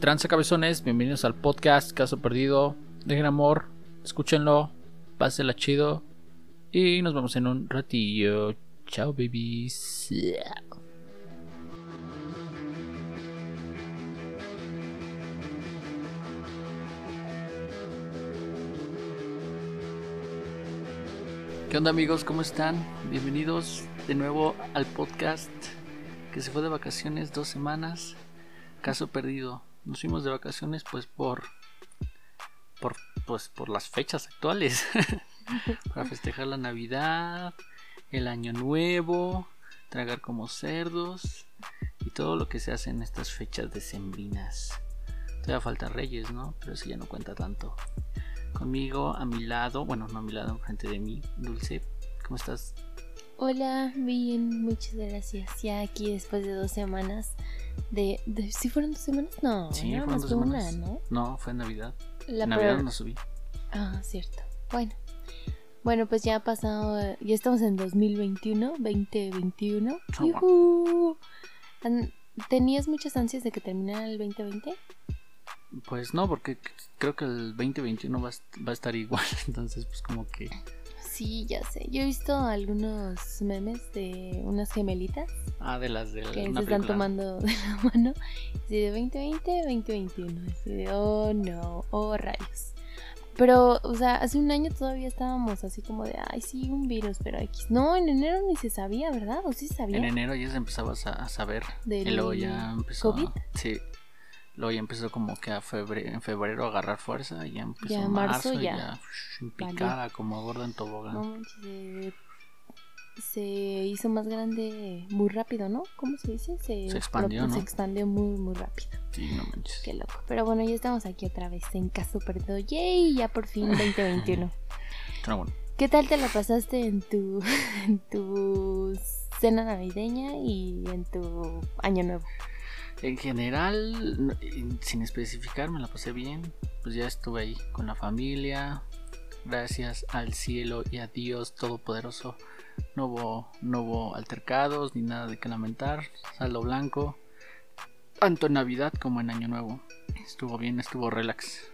tranza cabezones? Bienvenidos al podcast Caso Perdido. Dejen amor, escúchenlo, pásenla chido. Y nos vemos en un ratillo. Chao, babies. ¿Qué onda amigos? ¿Cómo están? Bienvenidos de nuevo al podcast que se fue de vacaciones dos semanas. Caso perdido. Nos fuimos de vacaciones pues por por pues por las fechas actuales para festejar la Navidad, el Año Nuevo, tragar como cerdos y todo lo que se hace en estas fechas decembrinas. Todavía falta Reyes, ¿no? Pero eso ya no cuenta tanto. Conmigo, a mi lado, bueno, no a mi lado, enfrente de mí, Dulce. ¿Cómo estás? Hola, bien, muchas gracias. Ya aquí después de dos semanas de... de ¿Sí fueron dos semanas? No, Sí, era fueron dos una. ¿no? No, fue en Navidad. La En Navidad no subí. Ah, cierto. Bueno. Bueno, pues ya ha pasado, ya estamos en 2021, 2021. Oh, wow. ¿Tenías muchas ansias de que terminara el 2020? Pues no, porque creo que el 2021 va va a estar igual. Entonces, pues como que... Sí, ya sé. Yo he visto algunos memes de unas gemelitas Ah, de las de que se están tomando de la mano. Así de 2020, 2021. Así de, oh no, oh rayos. Pero, o sea, hace un año todavía estábamos así como de, ay, sí, un virus, pero X. No, en enero ni se sabía, ¿verdad? ¿O sí se sabía? En enero ya se empezaba a, sa- a saber. Del y luego ya empezó. COVID. Sí. Luego ya empezó como que a febre, en febrero a agarrar fuerza. Y ya empezó Ya marzo marzo. ya ya en picada como gordo en tobogán. No se, se hizo más grande muy rápido, ¿no? ¿Cómo se dice? Se, Se expandió, ¿no? Se expandió muy, muy rápido. Sí, no manches. Qué loco. Pero bueno, ya estamos aquí otra vez en Caso Perdido. ¡Yay! Ya por fin 2021. Pero bueno. ¿Qué tal te la pasaste en tu, en tu cena navideña y en tu año nuevo? En general, sin especificar, me la pasé bien. Pues ya estuve ahí con la familia. Gracias al cielo y a Dios Todopoderoso. No hubo, no hubo altercados ni nada de que lamentar. Saldo blanco. Tanto en Navidad como en Año Nuevo. Estuvo bien, estuvo relax.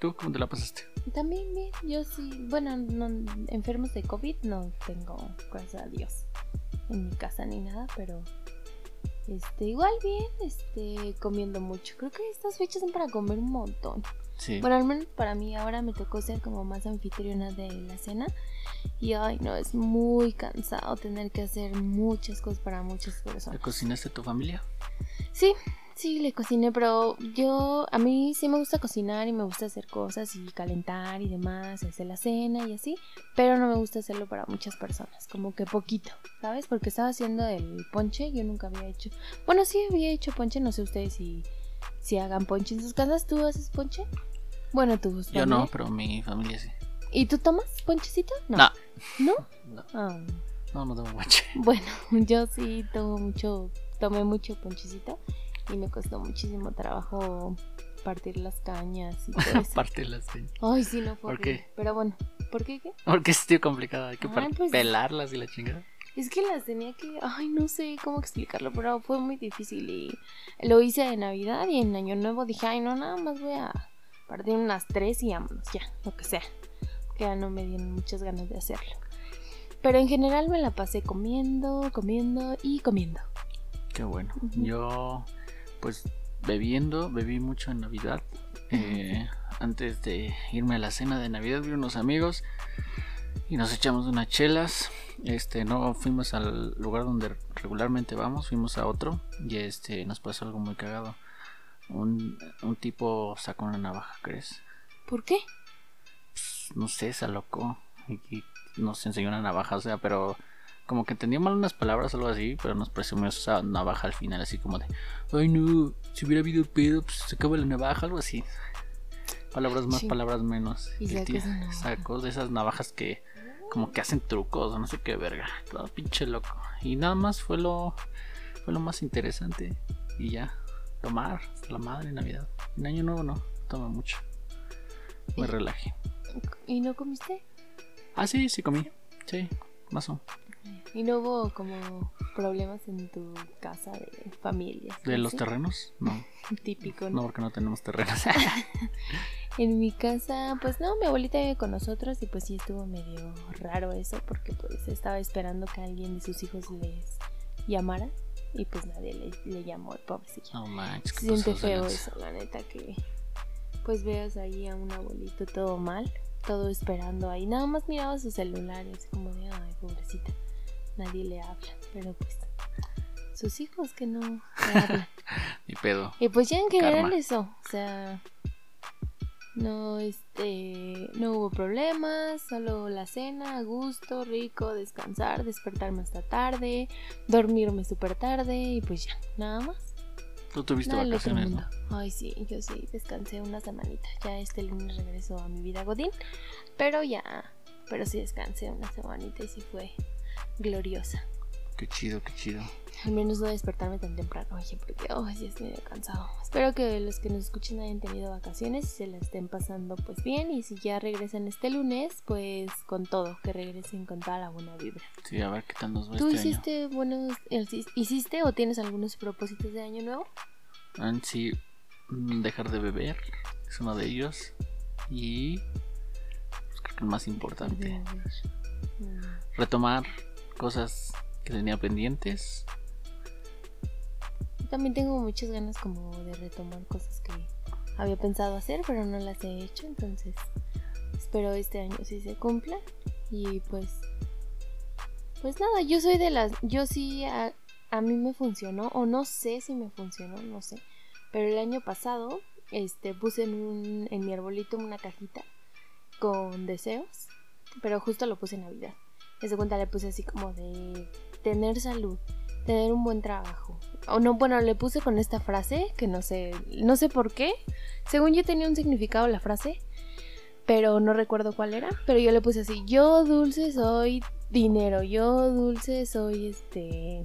¿Tú cómo te la pasaste? También bien, yo sí, bueno, no, enfermos de COVID no tengo, gracias a Dios, en mi casa ni nada, pero este, igual bien, este, comiendo mucho. Creo que estas fechas son para comer un montón. Sí. Bueno, al menos para mí ahora me tocó ser como más anfitriona de la cena. Y ay, no, es muy cansado tener que hacer muchas cosas para muchas ¿Le personas. cocinaste a tu familia? Sí, sí, le cociné, pero yo, a mí sí me gusta cocinar y me gusta hacer cosas y calentar y demás, hacer la cena y así, pero no me gusta hacerlo para muchas personas, como que poquito, ¿sabes? Porque estaba haciendo el ponche, yo nunca había hecho, bueno, sí había hecho ponche, no sé ustedes si, si hagan ponche en sus casas, ¿tú haces ponche? Bueno, tú, Yo no, pero mi familia sí. ¿Y tú tomas ponchecito? No. ¿No? No, Ah, no, no tengo guache. bueno, yo sí tomo mucho, tomé mucho ponchecito y me costó muchísimo trabajo partir las cañas y todo eso. Aparte las señas. Ay, sí, no fue ¿Por horrible. qué? Pero bueno, ¿por qué qué? Porque es tío complicado. Hay que Ay, par- pues- pelarlas y la chingada. Es que las tenía que, ay, no sé cómo explicarlo, pero fue muy difícil y lo hice de Navidad y en Año Nuevo dije, ay, no, nada más voy a partir unas tres y vámonos, ya, lo que sea. Que ya no me dieron muchas ganas de hacerlo. Pero en general me la pasé comiendo, comiendo y comiendo. Qué bueno. Yo, pues, bebiendo, bebí mucho en Navidad. Eh, antes de irme a la cena de Navidad, vi unos amigos y nos echamos unas chelas. Este, no fuimos al lugar donde regularmente vamos, fuimos a otro y este, nos pasó algo muy cagado. Un, un tipo sacó una navaja, ¿crees? ¿Por qué? Pues, no sé, se alocó y, y nos enseñó una navaja, o sea, pero como que entendía mal unas palabras o algo así, pero nos presumió esa navaja al final, así como de, ay no, si hubiera habido pedo, pues se acaba la navaja, algo así. Palabras más, Sí. palabras menos. Y el tío sacó de esas navajas que como que hacen trucos o no sé qué verga, todo pinche loco. Y nada más fue lo, fue lo más interesante. Y ya, tomar, la madre Navidad. En Año Nuevo no, toma mucho. Me ¿Y? relajé. ¿Y no comiste? Ah, sí, sí comí. Sí, más o ¿Y no hubo como problemas en tu casa de familia? ¿De los terrenos? No. Típico, No, ¿no? porque no tenemos terrenos. En mi casa, pues no, mi abuelita vive con nosotros y pues sí estuvo medio raro eso porque pues estaba esperando que alguien de sus hijos les llamara y pues nadie le, le llamó, el pobrecillo. No manches, Se siente feo eso, la neta, que pues veas ahí a un abuelito todo mal, todo esperando ahí. Nada más miraba su celular y así como de, ay, pobrecita, nadie le habla. Pero pues, sus hijos que no le hablan. Ni pedo. y pues ya en general Karma. eso, o sea, no, este, no hubo problemas, solo la cena, a gusto, rico, descansar, despertarme hasta tarde, dormirme súper tarde y pues ya, nada más. Tú tuviste Nada vacaciones. Ay, sí, yo sí, descansé una semanita. Ya este lunes regreso a mi vida Godín. Pero ya, pero sí descansé una semanita y sí fue gloriosa. Qué chido, qué chido. Al menos no despertarme tan temprano, oye, porque oh, sí estoy medio cansado. Espero que los que nos escuchen hayan tenido vacaciones y se la estén pasando pues bien. Y si ya regresan este lunes, pues con todo, que regresen con toda la buena vibra. Sí, a ver qué tal nos va ¿Tú este año. hiciste buenos, hiciste o tienes algunos propósitos de año nuevo? Ah, Sí, mm, dejar de beber es uno de ellos. Y pues, creo que el más importante, Mm. retomar cosas que tenía pendientes. También tengo muchas ganas como de retomar cosas que había pensado hacer, pero no las he hecho, entonces espero este año sí se cumpla y pues pues nada, yo soy de las yo sí a, a mí me funcionó o no sé si me funcionó, no sé, pero el año pasado este puse en un en mi arbolito una cajita con deseos, pero justo lo puse en Navidad. Desde cuenta le puse así como de tener salud, tener un buen trabajo. O no, bueno, le puse con esta frase que no sé, no sé por qué. Según yo tenía un significado la frase, pero no recuerdo cuál era. Pero yo le puse así: Yo dulce soy dinero, yo dulce soy este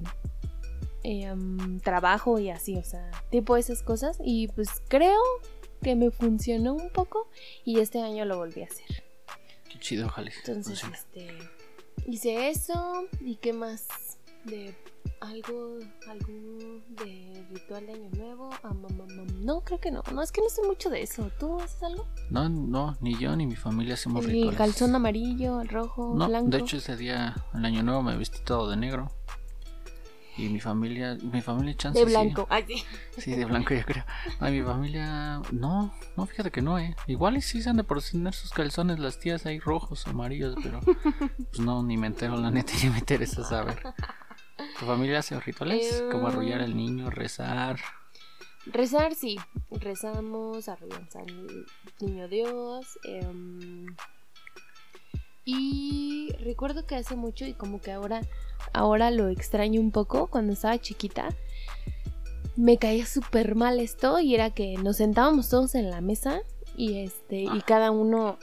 em, trabajo y así, o sea, tipo esas cosas. Y pues creo que me funcionó un poco y este año lo volví a hacer. Qué chido, ojalá. Entonces, este, hice eso y qué más de algo, algo de ritual de año nuevo. Ah, mam, mam. No, creo que no. No es que no sé mucho de eso. ¿Tú haces algo? No, no, ni yo ni mi familia hacemos El rituales. calzón amarillo, el rojo, No, blanco. de hecho ese día, el año nuevo, me vestí todo de negro. Y mi familia, mi familia chance de sí. blanco. Ay, sí. Sí, de blanco yo creo. Ay, mi familia, no, no, fíjate que no, eh. Igual y sí se han de por tener sus calzones las tías ahí rojos, amarillos, pero pues no, ni me entero, la neta, ni me interesa saber. ¿Tu familia hace rituales? Como arrullar al niño, rezar. Rezar, sí. Rezamos, arrollamos al niño Dios. em, y recuerdo que hace mucho y como que ahora, ahora lo extraño un poco, cuando estaba chiquita, me caía súper mal esto y era que nos sentábamos todos en la mesa y este y cada uno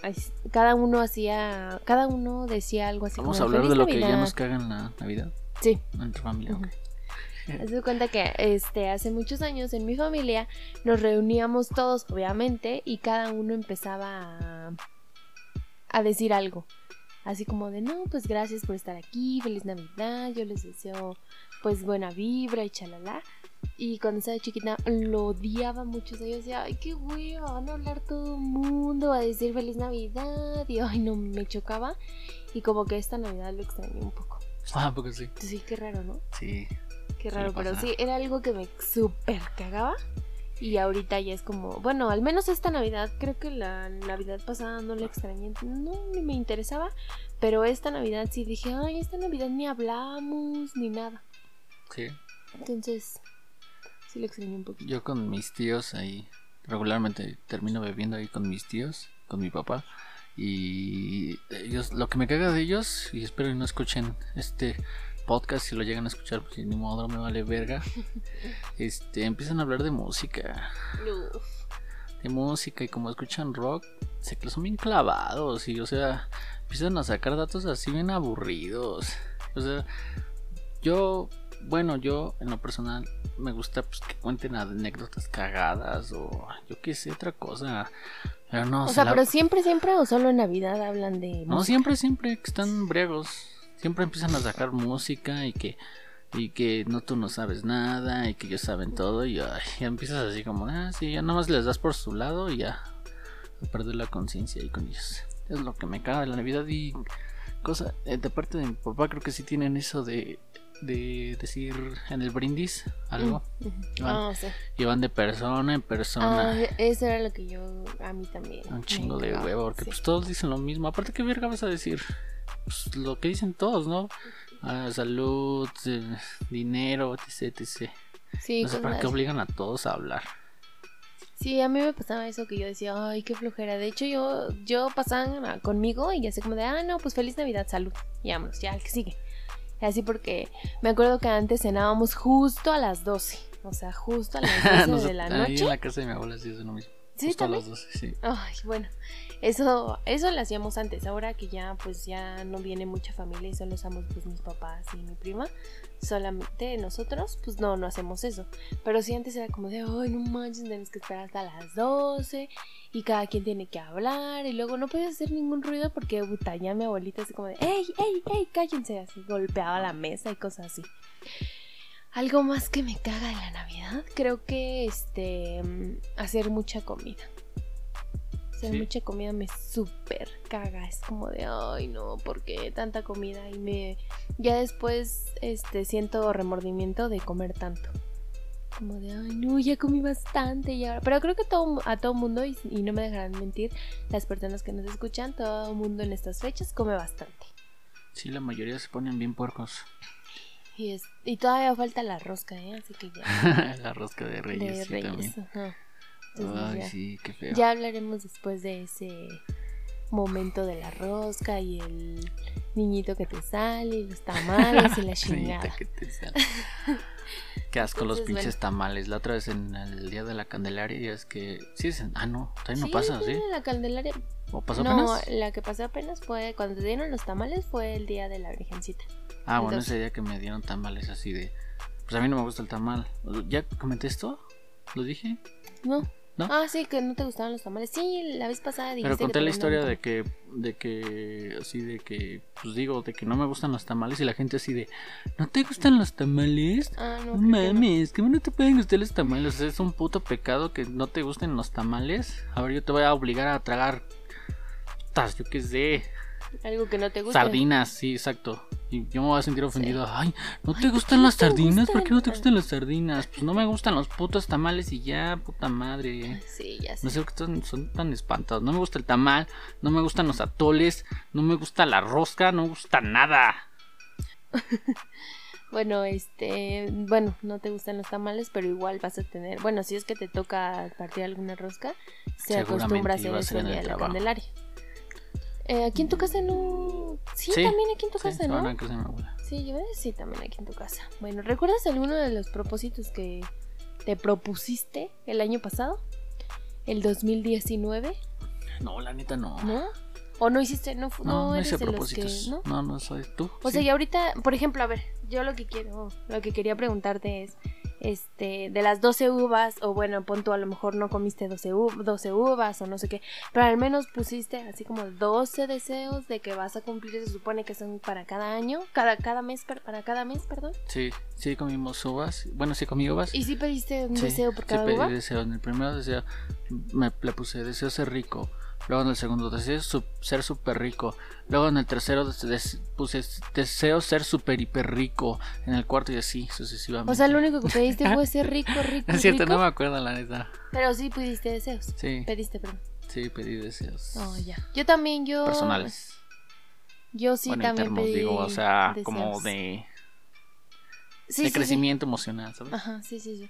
cada uno hacía cada uno decía algo así Vamos a como hablar de "Feliz lo que ya Navidad". nos caga en la Navidad, sí entre familia. Ujú. ok. Haz de cuenta que este, hace muchos años en mi familia nos reuníamos todos, obviamente, y cada uno empezaba a, a decir algo. Así como de, no, pues gracias por estar aquí, feliz Navidad, yo les deseo pues buena vibra y chalala. Y cuando estaba chiquita lo odiaba mucho, o sea, yo decía, ay, qué hueva, van a hablar todo el mundo, a decir feliz Navidad, y ay, no, me chocaba. Y como que esta Navidad lo extrañé un poco. Ah, porque sí. Sí, qué raro, ¿no? Sí. Qué raro, pero sí, era algo que me súper cagaba. Y ahorita ya es como, bueno, al menos esta Navidad, creo que la Navidad pasada no la extrañé, no, ni me interesaba. Pero esta Navidad sí dije, ay, esta Navidad ni hablamos, ni nada. Sí. Entonces, sí la extrañé un poquito. Yo con mis tíos ahí, regularmente termino bebiendo ahí con mis tíos, con mi papá. Y ellos, lo que me caga de ellos, y espero que no escuchen este podcast, si lo llegan a escuchar, pues ni modo, me vale verga. Este, empiezan a hablar de música, de música, y como escuchan rock, se que son bien clavados, y o sea, empiezan a sacar datos así bien aburridos. O sea, yo, bueno, yo en lo personal me gusta pues, que cuenten anécdotas cagadas o yo qué sé, otra cosa. Pero no, O se sea, la- pero siempre, siempre o solo en Navidad hablan de no música? siempre, siempre que están briagos. Siempre empiezan a sacar música y que y que no tú no sabes nada y que ellos saben todo y ay, ya empiezas así como, ah, sí, ya nada más les das por su lado y ya perder la conciencia ahí con ellos. Es lo que me caga de la Navidad y cosa, eh, de parte de mi papá creo que sí tienen eso de de decir en el brindis algo. Mm. Y van, Ah, sí. y van de persona en persona. Ah, eso era lo que yo, a mí también. un me chingo de huevo, porque sí. pues todos dicen lo mismo. Aparte, ¿qué verga vas a decir? Pues lo que dicen todos, ¿no? Ah, salud, eh, dinero, etc, etc. Sí, No sé para qué obligan a todos a hablar. Sí, a mí me pasaba eso que yo decía, ay, qué flojera. De hecho, yo, yo pasaban a- conmigo y así como de, ah, no, pues feliz Navidad, salud. Y vámonos, ya, el que sigue. Y así porque me acuerdo que antes cenábamos justo a las 12. O sea, justo a las 12 de Nosotros- la Ahí noche. en la casa de mi abuela sí es lo mismo. Sí, Justo a también. las 12, sí. Ay, bueno, eso, eso lo hacíamos antes. Ahora que ya, pues ya no viene mucha familia y solo somos pues mis papás y mi prima, solamente nosotros, pues no, no hacemos eso. Pero sí antes era como de, ay, no manches, tenemos que esperar hasta las 12 y cada quien tiene que hablar y luego no puedes hacer ningún ruido porque, puta, ya mi abuelita así como de, ey, ey, ey, cállense, así golpeaba la mesa y cosas así. Algo más que me caga de la Navidad, creo que este mm, hacer mucha comida. Sí. mucha comida me súper caga. Es como de ay no, ¿por qué tanta comida? Y me ya después este siento remordimiento de comer tanto. Como de ay no, ya comí bastante y ahora. Pero creo que todo, a todo mundo, y, y no me dejarán mentir, las personas que nos escuchan, todo mundo en estas fechas come bastante. Sí, la mayoría se ponen bien puercos. Y, es, y todavía falta la rosca, ¿eh? Así que ya. la rosca de reyes, de sí, Reyes. también. ajá. Entonces, Ay, ya. sí, qué feo. Ya hablaremos después de ese momento de la rosca y el niñito que te sale y los tamales y la chingada. que te sale. Qué asco los pinches tamales. La otra vez en el día de la Candelaria y es que. Sí, es en- Ah, no, todavía no Sí, pasa, ¿sí? La Candelaria. ¿O pasó no, apenas? la que pasó apenas fue cuando te dieron los tamales fue el día de la Virgencita. Ah, bueno, ese día que me dieron tamales así de. Pues a mí no me gusta el tamal. ¿Ya comenté esto? ¿Lo dije? No. ¿No? Ah, sí, que no te gustaban los tamales. Sí, la vez pasada dijiste Pero conté la historia de que, de que, así de que, pues digo, de que no me gustan los tamales y la gente así de, ¿no te gustan los tamales? Ah, no. No creo que no. mames, ¿cómo no te pueden gustar los tamales? O sea, es un puto pecado que no te gusten los tamales. A ver, yo te voy a obligar a tragar, tas, yo qué sé, Algo que no te gusta. sardinas, sí, exacto. Y yo me voy a sentir ofendido. Ay, ¿no te ¿por gustan no las te sardinas? ¿Por qué no te gustan? gustan las sardinas? Pues no me gustan los putos tamales y ya, puta madre. Sí, ya sé. No sé por qué son, tan espantados. No me gusta el tamal, no me gustan los atoles, no me gusta la rosca, no me gusta nada. Bueno, este, bueno, no te gustan los tamales, pero igual vas a tener, bueno, si es que te toca partir alguna rosca, se acostumbra a hacer eso el en día el de la trabajo. Candelaria. Eh, aquí en tu casa no. Sí, Sí, también aquí en tu Sí, casa, ¿no? a casa de mi abuela. Sí, yo sí, también aquí en tu casa. Bueno, ¿recuerdas alguno de los propósitos que te propusiste el año pasado? El 2019, No, la neta no. ¿no? ¿O no hiciste? No, No, no, no eres hice de los que. ¿no? No, no soy tú. O sí. sea, y ahorita, por ejemplo, a ver, yo lo que quiero, lo que quería preguntarte es, este, de las 12 uvas, o bueno, pon tú a lo mejor no comiste 12, u- 12 uvas o no sé qué, pero al menos pusiste así como 12 deseos de que vas a cumplir, se supone que son para cada año, cada, cada mes, para cada mes, perdón. Sí, sí comimos uvas. Bueno, sí comí uvas. ¿Y si pediste un Sí, deseo por sí cada pedí uva? deseo. En el primer deseo me le puse deseo ser rico. Luego en el segundo deseo ser súper rico. Luego en el tercero des- puse deseo ser súper hiper rico. En el cuarto y así sucesivamente. O sea, lo único que pediste fue ser rico, rico, Es cierto, rico, no me acuerdo la neta. pero sí pudiste deseos. Sí, Pediste, perdón. sí, pedí deseos. Oh, ya. Yo también, yo... Personales. Yo sí bueno, también internos, pedí digo, o sea, como de, Sí, de sí, sí. crecimiento emocional, ¿sabes? Ajá, sí, sí, sí.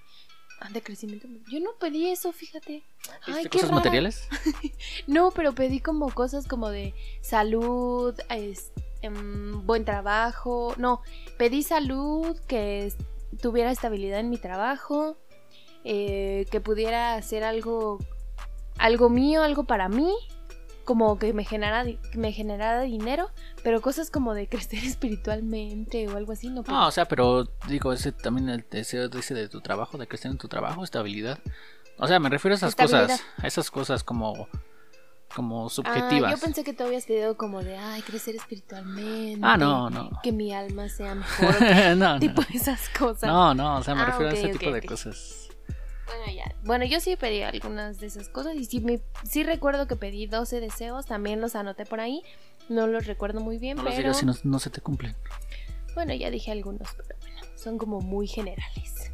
Ah, de crecimiento. Yo no pedí eso, fíjate. Ay, ¿Viste qué cosas rara. materiales? No, pero pedí como cosas como de salud, es- em, buen trabajo. No, pedí salud, que es- tuviera estabilidad en mi trabajo, eh, que pudiera hacer algo, algo mío, algo para mí, como que me generara, me generara dinero, pero cosas como de crecer espiritualmente o algo así, no pedí. No, o sea, pero digo, ese también el deseo ese de tu trabajo, de crecer en tu trabajo, estabilidad. O sea, me refiero a esas cosas, a esas cosas como como subjetivas. Ah, yo pensé que tú habías pedido como de, ay, crecer espiritualmente. Ah, no, no. Que mi alma sea mejor. no, tipo no. esas cosas. No, no, o sea, me Ah, refiero a ese tipo de cosas. Bueno, ya. Bueno, yo sí pedí algunas de esas cosas y sí, me, sí recuerdo que pedí 12 deseos, también los anoté por ahí. No los recuerdo muy bien, No los pero digas si no, no se te cumplen. bueno, ya dije algunos, pero bueno, son como muy generales.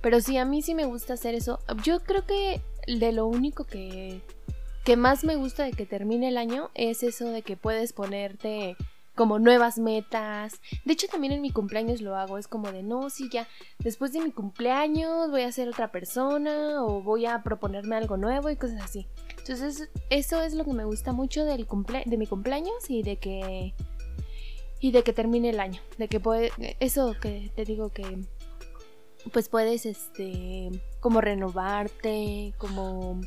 Pero sí, a mí sí me gusta hacer eso. Yo creo que de lo único que, que más me gusta de que termine el año es eso de que puedes ponerte como nuevas metas. De hecho, también en mi cumpleaños lo hago. Es como de, no, sí, ya, después de mi cumpleaños voy a ser otra persona o voy a proponerme algo nuevo y cosas así. Entonces, eso es lo que me gusta mucho del cumple de mi cumpleaños y de que y de que termine el año, de que puede eso que te digo que pues puedes este como renovarte, como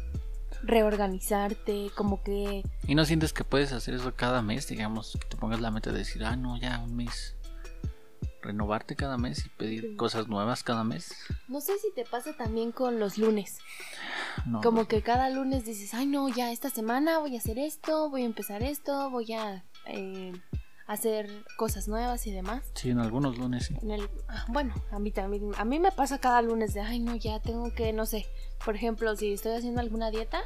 reorganizarte, como que ¿Y no sientes que puedes hacer eso cada mes? Digamos, que te pongas la meta de decir, ah, no, ya un mes. Renovarte cada mes y pedir Sí. cosas nuevas cada mes. no sé si te pasa también con los lunes, No. como que cada lunes dices, ay no, ya esta semana voy a hacer esto, voy a empezar esto, voy a eh, hacer cosas nuevas y demás. Sí, en algunos lunes sí. En el, ah, bueno, a mí también, a mí me pasa cada lunes de, ay no, ya tengo que, no sé, por ejemplo, si estoy haciendo alguna dieta,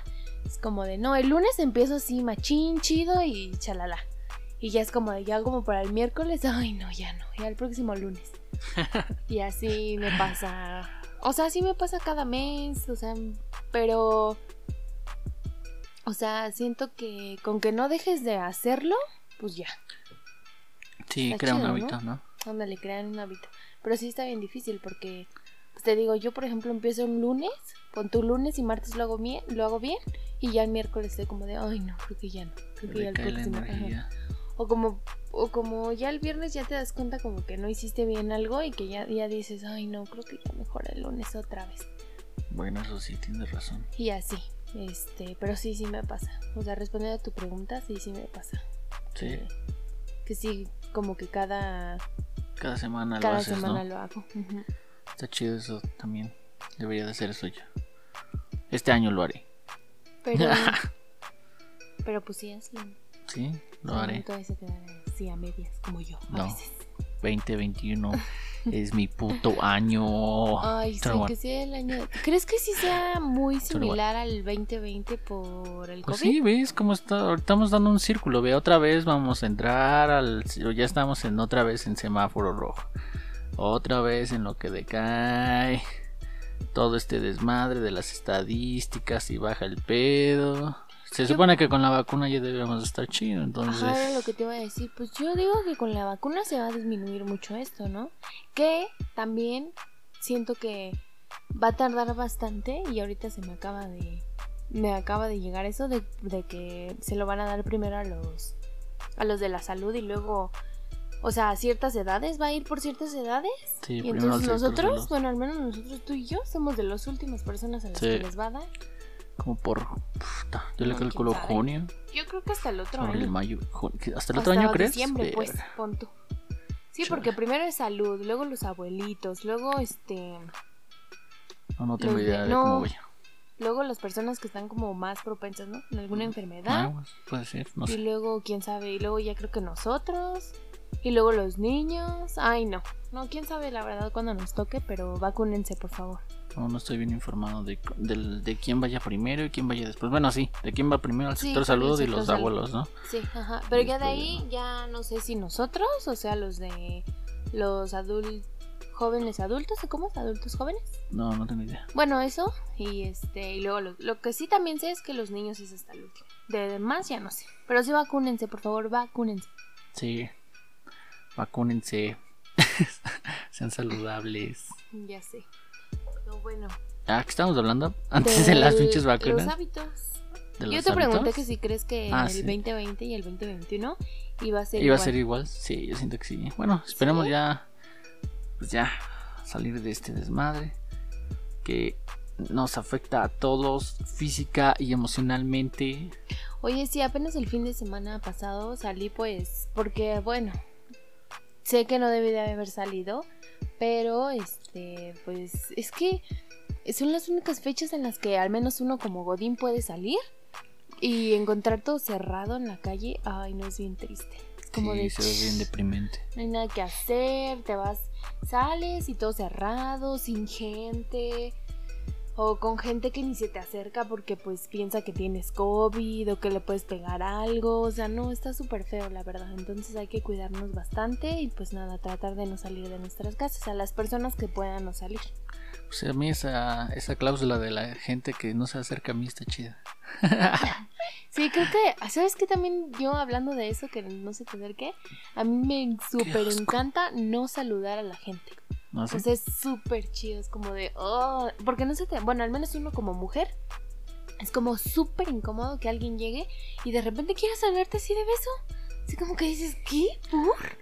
es como de, no, el lunes empiezo así machín, chido y chalala. Y ya es como de, ya como para el miércoles, ay no, ya no, ya el próximo lunes. y así me pasa, o sea, así me pasa cada mes, o sea, pero, o sea, siento que con que no dejes de hacerlo, pues ya. Sí, crea un hábito, ¿no? Ándale, crean un hábito. Pero sí está bien difícil porque, pues te digo, yo por ejemplo empiezo un lunes, con tu lunes y martes lo hago bien, lo hago bien y ya el miércoles estoy como de, ay no, creo que ya no, creo que ya el próximo. ajá". O como, o como ya el viernes ya te das cuenta como que no hiciste bien algo y que ya, ya dices, ay no, creo que ya mejor el lunes otra vez. Bueno, eso sí, tienes razón. Y así, este, pero sí, sí me pasa. O sea, respondiendo a tu pregunta, sí, sí me pasa. Sí, Que, que sí, como que cada, cada semana lo cada haces, semana ¿no? lo hago. Ujú. Está chido eso también. Debería de ser eso yo. Este año lo haré. Pero, pero pues sí, hazlo. Sí, lo haré. Todavía se quedan así a medias, como yo, a No. veces. 2021 es mi puto año. Ay, sí, que sea el año. ¿Crees que sí sea muy similar al 2020 por el Pues COVID? sí, ves cómo está. Ahorita estamos dando un círculo. Ve, otra vez vamos a entrar al. Ya estamos en otra vez en semáforo rojo. Otra vez en lo que decae. Todo este desmadre de las estadísticas y baja el pedo. Se supone que con la vacuna ya debemos estar chido, entonces. Ajá, era lo que te iba a decir. Pues yo digo que con la vacuna se va a disminuir mucho esto, ¿no? Que también siento que va a tardar bastante y ahorita se me acaba de me acaba de llegar eso de, de que se lo van a dar primero a los a los de la salud y luego o sea, a ciertas edades va a ir por ciertas edades Sí, y entonces nosotros, bueno, al menos nosotros tú y yo somos de las últimas personas a las Sí. que les va a dar. Como por. puta, yo le calculo junio. Yo creo que hasta el otro Abril, año. mayo. ¿Hasta el otro año crees? diciembre, pues, tú. Sí, Chale. porque primero es salud, luego los abuelitos, luego este, No, no tengo idea de no. cómo voy. luego las personas que están como más propensas, ¿no? En alguna Ah, enfermedad. pues, puede ser, no y sé. luego, quién sabe, y luego ya creo que nosotros. Y luego los niños. Ay, no. No, quién sabe la verdad cuando nos toque, pero vacúnense, por favor. No, no estoy bien informado de, de quién vaya primero y quién vaya después. Bueno, sí, de quién va primero al Sí, sector el salud y los salud. abuelos, ¿no? Sí, ajá. Pero ya de ahí, ya no sé si nosotros, o sea, los de los adultos, jóvenes adultos, ¿o cómo es? ¿Adultos jóvenes? No, no tengo idea. Bueno, eso. Y este, y luego lo, lo que sí también sé es que los niños es hasta el último. De demás ya no sé. Pero sí vacúnense, por favor, vacúnense. Sí, vacúnense, sean saludables. Ya sé. Bueno. Ah, ¿qué estamos hablando? Antes de las del- pinches vacunas. Los hábitos. de Yo te pregunté hábitos. que si crees que Ah, el sí. 2020 y el 2021 iba a ser Iba a igual. ser igual, sí, yo siento que sí. Bueno, esperemos ¿Sí? ya, pues ya, salir de este desmadre que nos afecta a todos física y emocionalmente. Oye, sí, apenas el fin de semana pasado salí pues porque bueno, sé que no debí de haber salido, pero este pues es que son las únicas fechas en las que al menos uno como Godín puede salir Y encontrar todo cerrado en la calle, ay, no es bien triste. Es como sí, de se ve bien deprimente. no hay nada que hacer, te vas, sales y todo cerrado, sin gente. O con gente que ni se te acerca porque pues piensa que tienes COVID o que le puedes pegar algo. O sea, no, está súper feo la verdad. Entonces hay que cuidarnos bastante y pues nada, tratar de no salir de nuestras casas. A las personas que puedan no salir. Pues a mí esa, esa cláusula de la gente que no se acerca a mí está chida. Sí, creo que, ¿sabes qué? También yo hablando de eso, que no sé tener qué, a mí me súper encanta no saludar a la gente. ¿No sé? O sea, es súper chido, es como de, oh, porque no se te, bueno, al menos uno como mujer, es como súper incómodo que alguien llegue y de repente quiera saludarte así de beso. Así como que dices, ¿qué?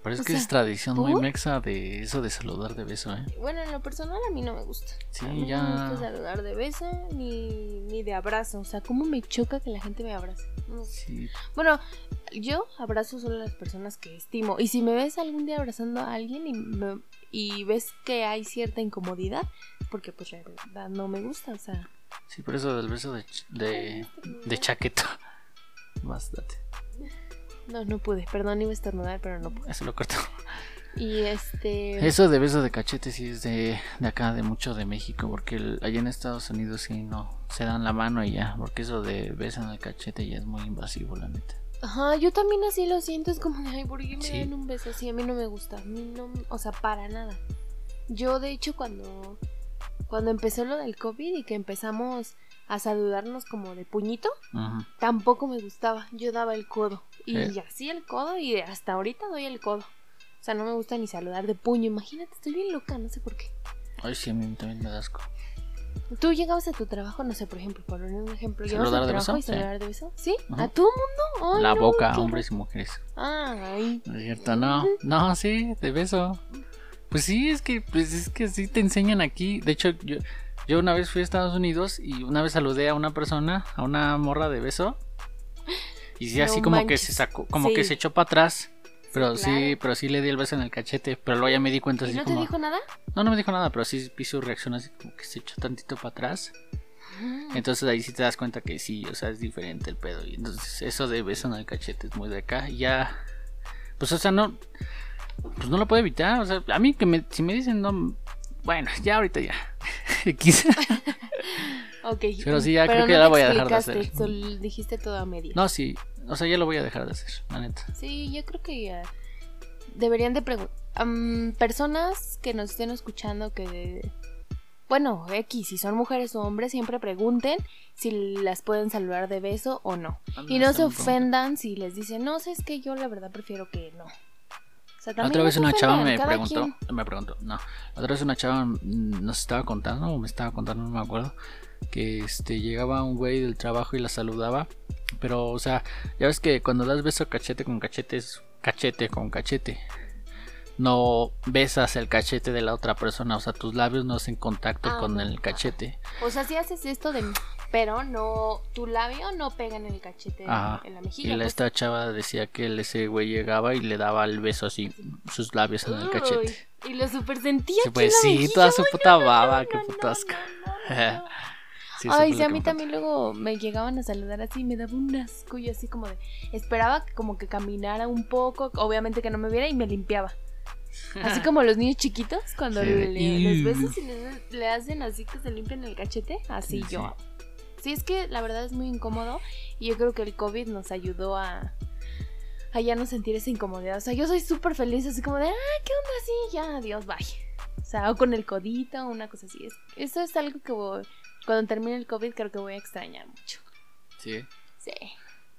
¿Por? O que sea, es tradición muy mexa de eso de saludar de beso, ¿eh? Bueno, en lo personal a mí no me gusta. Sí, a mí ya- no me gusta saludar de beso ni, ni de abrazo. O sea, cómo me choca que la gente me abrace. Sí, Bueno, yo abrazo solo a las personas que estimo. Y si me ves algún día abrazando a alguien y, me- y ves que hay cierta incomodidad, porque pues la verdad no me gusta. O sea, sí, por eso del beso de, de, de chaqueta. Más date. no, no pude. Perdón, iba a estornudar, pero no pude. Eso lo corto. Y este. Eso de beso de cachete sí es de, de acá, de mucho de México, porque el- allá en Estados Unidos sí no se dan la mano y ya, porque eso de beso en el cachete ya es muy invasivo, la neta. Ajá, yo también así lo siento. Es como de, ay, ¿por qué me Sí. dan un beso así? A mí no me gusta. A mí no. O sea, para nada. Yo, de hecho, cuando. Cuando empezó lo del COVID y que empezamos a saludarnos como de puñito, tampoco me gustaba. Yo daba el codo. Y ¿Eh? así el codo y hasta ahorita doy el codo. O sea, no me gusta ni saludar de puño. Imagínate, estoy bien loca, no sé por qué. Ay, sí, a mí también me da asco. Tú llegabas a tu trabajo, no sé, por ejemplo, por un ejemplo, llegabas ¿Saludar a tu trabajo beso? y Sí. saludar de beso. ¿Sí? Ajá. ¿A todo mundo? Ay, la no, boca, qué hombres y mujeres. Ay. ¿No es cierto? No, no, sí, de beso. Pues sí, es que, pues es que sí te enseñan aquí. De hecho, yo, yo una vez fui a Estados Unidos y una vez saludé a una persona, a una morra de beso. Y sí, No así como que se sacó, como Sí. que se echó para atrás. Pero sí, pero sí le di el beso en el cachete. Pero luego ya me di cuenta ¿Y así no te como. dijo nada? No, no me dijo nada, pero sí vi su reacción así como que se echó tantito para atrás. Entonces ahí sí te das cuenta que sí, o sea, es diferente el pedo. Y entonces eso de beso en el cachete es muy de acá. Y ya, pues o sea, no, pues no lo puedo evitar. O sea, a mí que me, si me dicen no, bueno, ya ahorita ya. X. Ok. Pero sí, ya creo que ya la voy a dejar de hacer. dijiste todo a media. no, sí, o sea, ya lo voy a dejar de hacer, la neta. Sí, yo creo que ya deberían de preguntar. personas que nos estén escuchando que... Bueno, X, si son mujeres o hombres, siempre pregunten si las pueden saludar de beso o no. Y no se ofendan si les dicen, no, sé, es que yo la verdad prefiero que no. O sea, otra vez una chava me preguntó, quien. me preguntó, no, otra vez una chava nos estaba contando, o me estaba contando, no me acuerdo, que este llegaba un güey del trabajo y la saludaba, pero o sea, ya ves que cuando das beso cachete con cachete es cachete con cachete. No besas el cachete de la otra persona, o sea, tus labios no hacen contacto Ah, con no. el cachete. O sea, si haces esto de... Pero no, tu labio no pega en el cachete, en la Y mejilla. la, pues. esta chava decía que ese güey llegaba y le daba el beso así, sus labios en el Uy, cachete. Y lo super sentía Sí, pues sí, mejilla. toda su puta no, baba, no, qué no, Sí, Ay, sí, a mí también luego me llegaban a saludar así, me daba un asco y así como de... Esperaba que como que caminara un poco, obviamente que no me viera y me limpiaba. Así como los niños chiquitos cuando Sí, le, de- les besas y les- le hacen así que se limpian el cachete, así Sí, yo. Sí, es que la verdad es muy incómodo y yo creo que el COVID nos ayudó a, a ya no sentir esa incomodidad. O sea, yo soy súper feliz así como de, ah, ¿qué onda? así? ya, adiós, bye. O sea, o con el codito, una cosa así. Es, eso es algo que voy- cuando termine el COVID creo que voy a extrañar mucho. Sí, Sí.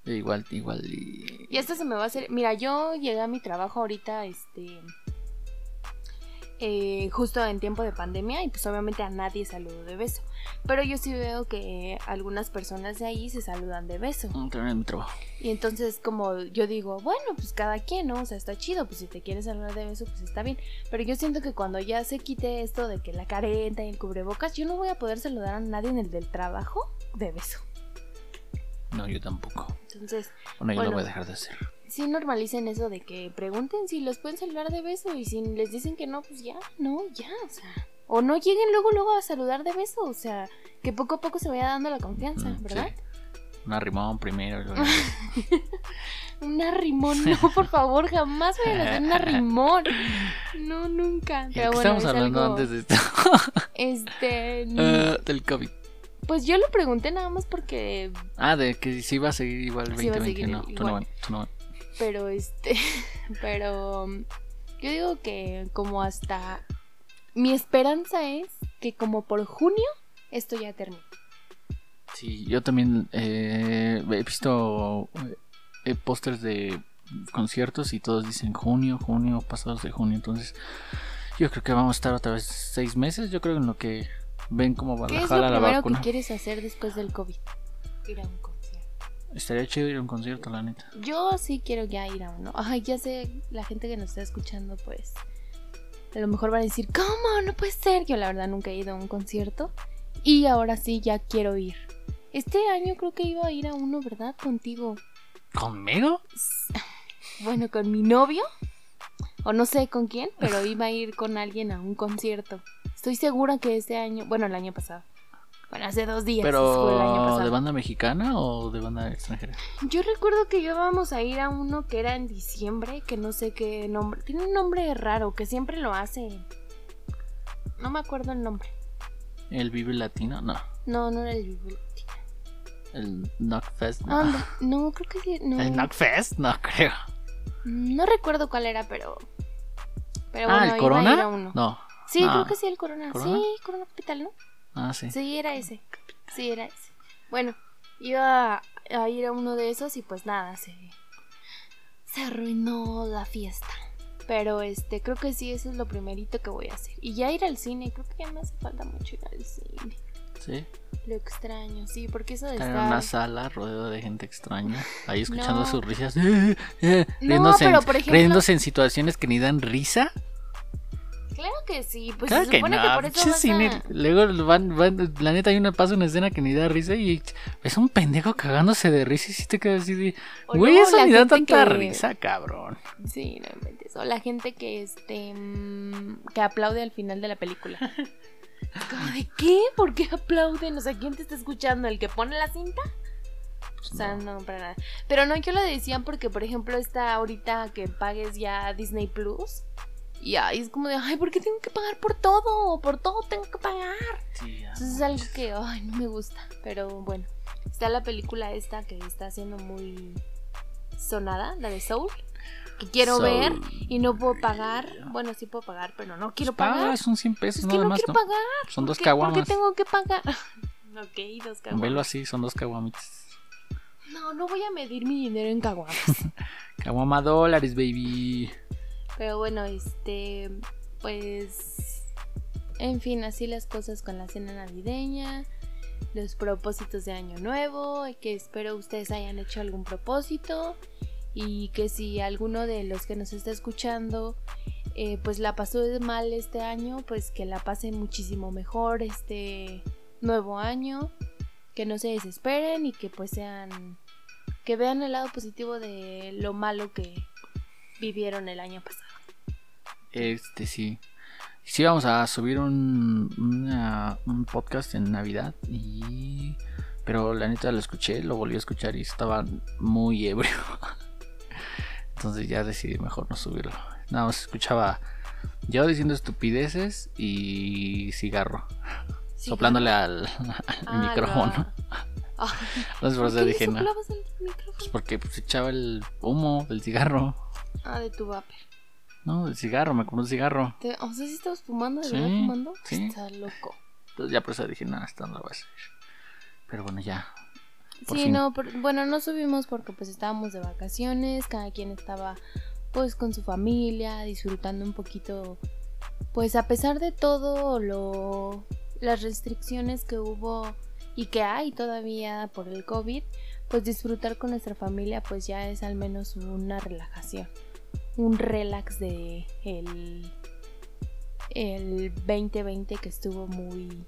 igual, igual. Y... Y esto se me va a hacer. Mira, yo llegué a mi trabajo ahorita, este. Eh, justo en tiempo de pandemia, y pues obviamente a nadie saludo de beso. Pero yo sí veo que algunas personas de ahí se saludan de beso. Mm, en mi trabajo. Y entonces, como yo digo, bueno, pues cada quien, ¿no? O sea, está chido, pues si te quieres saludar de beso, pues está bien. Pero yo siento que cuando ya se quite esto de que la careta y el cubrebocas, yo no voy a poder saludar a nadie en el del trabajo de beso. No, yo tampoco. Entonces, Bueno, yo Bueno. lo voy a dejar de hacer. Sí normalicen eso de que pregunten si los pueden saludar de beso y si les dicen que no, pues ya, no, ya, o sea. O no lleguen luego luego a saludar de beso, o sea, que poco a poco se vaya dando la confianza, Mm, ¿verdad? Una rimón primero. una rimón, no, por favor, jamás me a hacer una rimón. No, nunca. Pero bueno, estamos hablando antes de esto? este. Uh, del COVID. Pues yo lo pregunté nada más porque. Ah, de que si iba a seguir igual 2021. Tú no, tú no. Pero este. Pero. Yo digo que como hasta. Mi esperanza es que como por junio esto ya termine. Sí, yo también eh, he visto eh, pósters de conciertos y todos dicen junio, junio, pasados de junio. Entonces, yo creo que vamos a estar otra vez seis meses. Yo creo en lo que ven cómo va a la vacuna. ¿Qué quieres hacer después del COVID? Ir a un. Estaría chido ir a un concierto, la neta. Yo sí quiero ya ir a uno. Ay, ya sé, la gente que nos está escuchando, pues. A lo mejor van a decir, ¿cómo? No puede ser. Yo la verdad nunca he ido a un concierto. Y ahora sí ya quiero ir. Este año creo que iba a ir a uno, ¿verdad? Contigo. ¿Conmigo? Bueno, con mi novio. O no sé con quién, pero iba a ir con alguien a un concierto. Estoy segura que este año, bueno, el año pasado. Bueno, hace dos días. ¿Pero de banda mexicana o de banda extranjera? Yo recuerdo que íbamos a ir a uno que era en diciembre, que no sé qué nombre. Tiene un nombre raro, que siempre lo hace. No me acuerdo el nombre. ¿El Vive Latino? No. No, no era el Vive Latino. ¿El Knockfest? No. no, creo que sí. No. ¿El Knockfest? No creo. No recuerdo cuál era, pero. Pero ah, ¿el Corona? No. Sí, creo que sí, el Corona. Sí, Corona Capital, ¿no? Ah, sí. Sí, era ese. Sí, era ese. Bueno, iba a, ir a uno de esos y pues nada, se, se arruinó la fiesta. Pero este, creo que sí, eso es lo primerito que voy a hacer. Y ya ir al cine, creo que ya me hace falta mucho ir al cine. Sí. Lo extraño, sí, porque eso de estar... en una sala rodeado de gente extraña, ahí escuchando sus risas, eh, eh, no, pero por ejemplo... riéndose en situaciones que ni dan risa. Claro que sí, pues se supone que, por eso cine, Luego van, van, la neta hay una pasa una escena que ni da risa y es un pendejo cagándose de risa y si te quedas así de, güey, eso ni da tanta risa, cabrón. Sí, no inventes. O la gente que este mm, que aplaude al final de la película. de qué? ¿Por qué aplauden? O sea, ¿quién te está escuchando? ¿El que pone la cinta? O sea, no. para nada. Pero no, yo lo decía porque, por ejemplo, está ahorita que pagues ya Disney Plus y ahí es como de, ay, ¿por qué tengo que pagar por todo? Por todo tengo que pagar. Entonces es algo que, ay, no me gusta. Pero bueno, está la película esta que está siendo muy sonada, la de Soul. Que quiero ver y no puedo pagar. Bueno, sí puedo pagar, pero no quiero pues pagar. Son 100 pesos, es que no quiero pagar. Son dos caguamas. ¿Por qué tengo que pagar? ok, dos caguamas. Velo así, son dos caguamitas. No, no voy a medir mi dinero en caguamas. Caguama dólares, baby. Pero bueno, este, pues, en fin, así las cosas con la cena navideña, los propósitos de año nuevo, que espero ustedes hayan hecho algún propósito y que si alguno de los que nos está escuchando eh, pues la pasó mal este año, pues que la pase muchísimo mejor este nuevo año, que no se desesperen y que pues sean, que vean el lado positivo de lo malo que vivieron el año pasado. Este sí. Sí, vamos a subir un, un podcast en Navidad. Y. Pero la neta lo escuché, lo volví a escuchar y estaba muy ebrio. Entonces ya decidí mejor no subirlo. Nada más escuchaba yo diciendo estupideces y cigarro. Soplándole al, ah, micrófono. Entonces por eso dije no. Pues porque pues, echaba el humo del cigarro. Ah, de tu vapor. No, el cigarro, me compré un cigarro. O sea, si estabas fumando, ¿de verdad fumando? Sí. Está loco. Entonces ya por eso dije, nada, esto no lo voy a hacer. Pero bueno, ya. sí, no, bueno, no subimos porque pues estábamos de vacaciones, cada quien estaba pues con su familia, disfrutando un poquito, pues a pesar de todo lo, las restricciones que hubo y que hay todavía por el COVID, pues disfrutar con nuestra familia pues ya es al menos una relajación un relax de el, el 2020 que estuvo muy...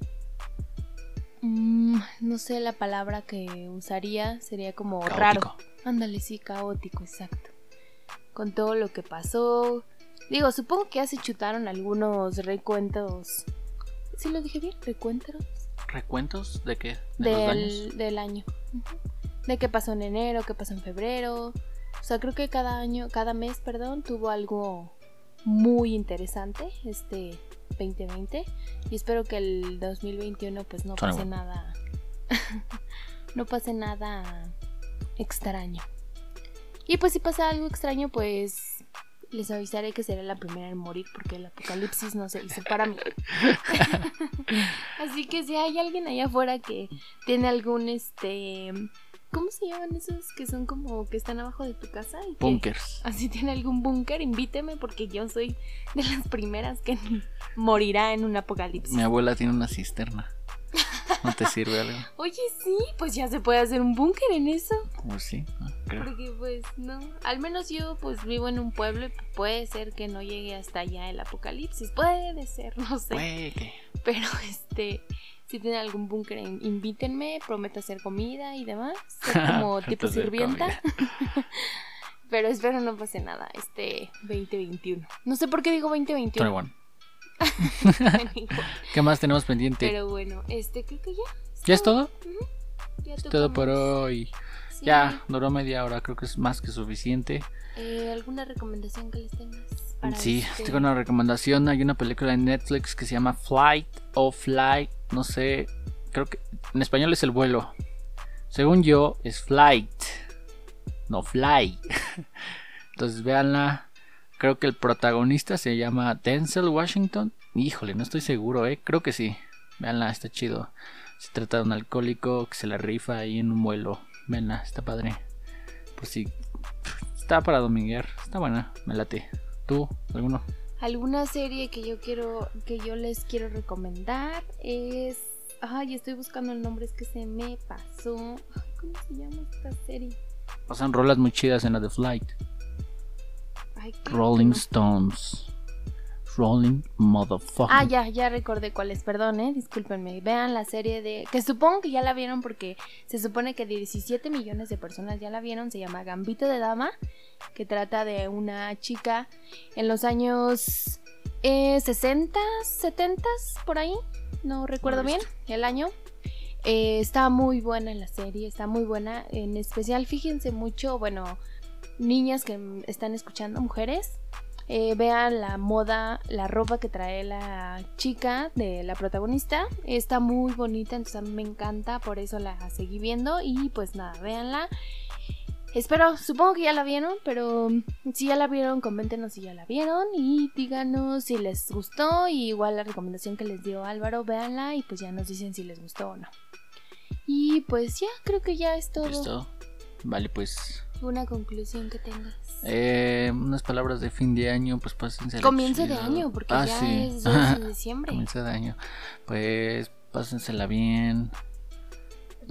Mm, no sé la palabra que usaría, sería como raro. Ándale, sí, caótico, exacto. Con todo lo que pasó. Digo, supongo que ya se chutaron algunos recuentos. ¿Sí lo dije bien? ¿Recuentos? ¿Recuentos de qué? del, del año. de qué pasó en enero, qué pasó en febrero. O sea, creo que cada año, cada mes, perdón, tuvo algo muy interesante este 2020 y espero que el 2021 pues no pase nada no pase nada extraño. Y pues si pasa algo extraño, pues les avisaré que seré la primera en morir porque el apocalipsis no se hizo para mí. Así que si hay alguien allá afuera que tiene algún este ¿Cómo se llaman esos que son como que están abajo de tu casa? Y Bunkers. Así tiene algún búnker, invíteme porque yo soy de las primeras que morirá en un apocalipsis. Mi abuela tiene una cisterna. ¿No te sirve algo? Oye, sí, pues ya se puede hacer un búnker en eso. Pues sí, Porque pues no, al menos yo pues vivo en un pueblo y puede ser que no llegue hasta allá el apocalipsis. Puede ser, no sé. Puede. Pero este, si tienen algún búnker, invítenme, prometo hacer comida y demás. como tipo sirvienta. Pero espero no pase nada este 2021. No sé por qué digo 2021. ¿Qué más tenemos pendiente? Pero bueno, este creo que ya. ¿Ya es todo? ya es todo por hoy. Ya, duró media hora, creo que es más que suficiente. Eh, ¿Alguna recomendación que les tengas? sí, este tengo una recomendación. Hay una película en Netflix que se llama Flight o Flight, no sé, creo que en español es el vuelo. Según yo, es Flight, no Fly. Entonces, véanla. Creo que el protagonista se llama Denzel Washington. Híjole, no estoy seguro, ¿eh? Creo que sí. Veanla, está chido. Se trata de un alcohólico que se la rifa ahí en un vuelo. Veanla, está padre. Pues sí, está para dominguear. Está buena, me late. ¿Tú, alguno? Alguna serie que yo quiero, que yo les quiero recomendar es... Ay, estoy buscando el nombre, es que se me pasó. ¿Cómo se llama esta serie? Pasan rolas muy chidas en la de Flight. Rolling Stones. Rolling Motherfucker. Ah, ya, ya recordé cuál es, perdón, eh, discúlpenme. Vean la serie de. Que supongo que ya la vieron porque se supone que 17 millones de personas ya la vieron. Se llama Gambito de Dama. Que trata de una chica en los años eh, 60, 70, por ahí. No recuerdo bien el año. Eh, está muy buena en la serie, está muy buena. En especial, fíjense mucho, bueno, niñas que están escuchando, mujeres, eh, vean la moda, la ropa que trae la chica de la protagonista. Está muy bonita, entonces a mí me encanta, por eso la seguí viendo. Y pues nada, véanla. Espero, supongo que ya la vieron, pero si ya la vieron, coméntenos si ya la vieron y díganos si les gustó. Y igual la recomendación que les dio Álvaro, véanla y pues ya nos dicen si les gustó o no. Y pues ya, creo que ya es todo. Vale, pues una conclusión que tengas? Eh, unas palabras de fin de año, pues pásense. Comienzo de año, porque ah, ya es 2 de diciembre. Comienzo de año. Pues pásensela bien.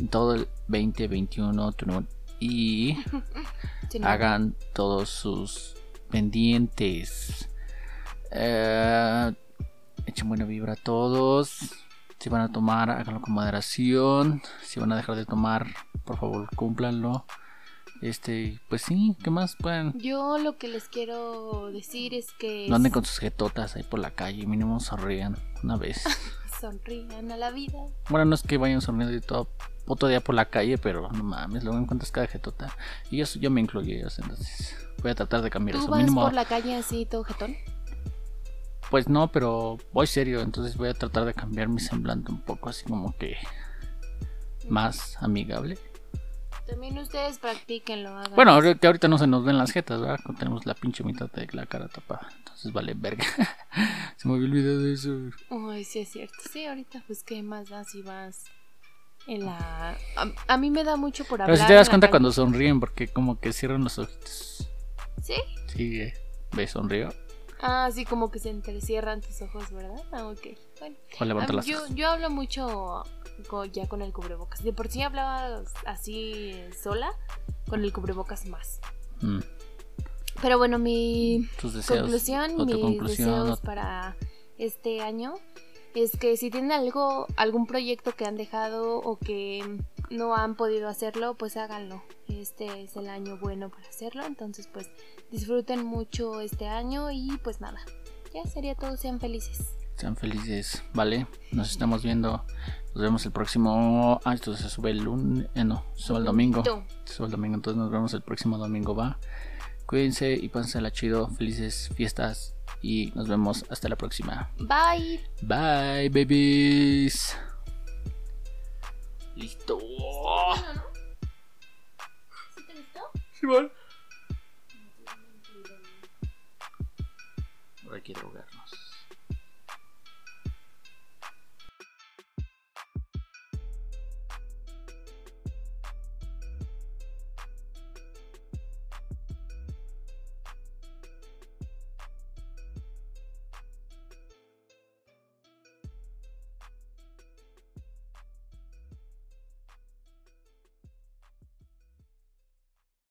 Todo el 2021 y hagan todos sus pendientes. Eh, echen buena vibra a todos. Si van a tomar, háganlo con moderación. Si van a dejar de tomar, por favor, cúmplanlo. Este, pues sí, ¿qué más pueden? Yo lo que les quiero decir es que. No anden con sus jetotas ahí por la calle, mínimo sonrían una vez. sonrían a la vida. Bueno, no es que vayan sonriendo todo puto día por la calle, pero no mames, luego encuentras cada jetota. Y yo, yo me incluyo, entonces voy a tratar de cambiar ¿Tú eso. Vas por la calle así todo jetón? Pues no, pero voy serio, entonces voy a tratar de cambiar mi semblante un poco, así como que más amigable. También ustedes practiquenlo. Bueno, que ahorita no se nos ven las jetas, ¿verdad? Tenemos la pinche mitad de la cara tapada. Entonces vale verga. se me había olvidado de eso. Uy, sí es cierto. Sí, ahorita pues qué más vas y vas en la... A, mí me da mucho por hablar. Pero si te das cuenta cuando sonríen porque como que cierran los ojitos. ¿Sí? Sí, eh. ¿ves? Sonrío. Ah, sí, como que se entrecierran tus ojos, ¿verdad? Ah, ok. Bueno. yo, yo hablo mucho ya con el cubrebocas. De por sí hablaba así sola, con el cubrebocas más. Mm. Pero bueno, mi conclusión, mis deseos para este año es que si tienen algo, algún proyecto que han dejado o que no han podido hacerlo, pues háganlo. Este es el año bueno para hacerlo, entonces pues disfruten mucho este año y pues nada, ya sería todo, sean felices. Sean felices, ¿vale? Nos estamos viendo Nos vemos el próximo. Ah, esto se sube el lunes. Eh, no, se sube el domingo. Se sube el domingo, entonces nos vemos el próximo domingo, va. Cuídense y pásensela chido. Felices fiestas. Y nos vemos hasta la próxima. Bye. Bye, babies. Listo. ¿Sí te gustó? Simón. Ahora quiero ahogarnos.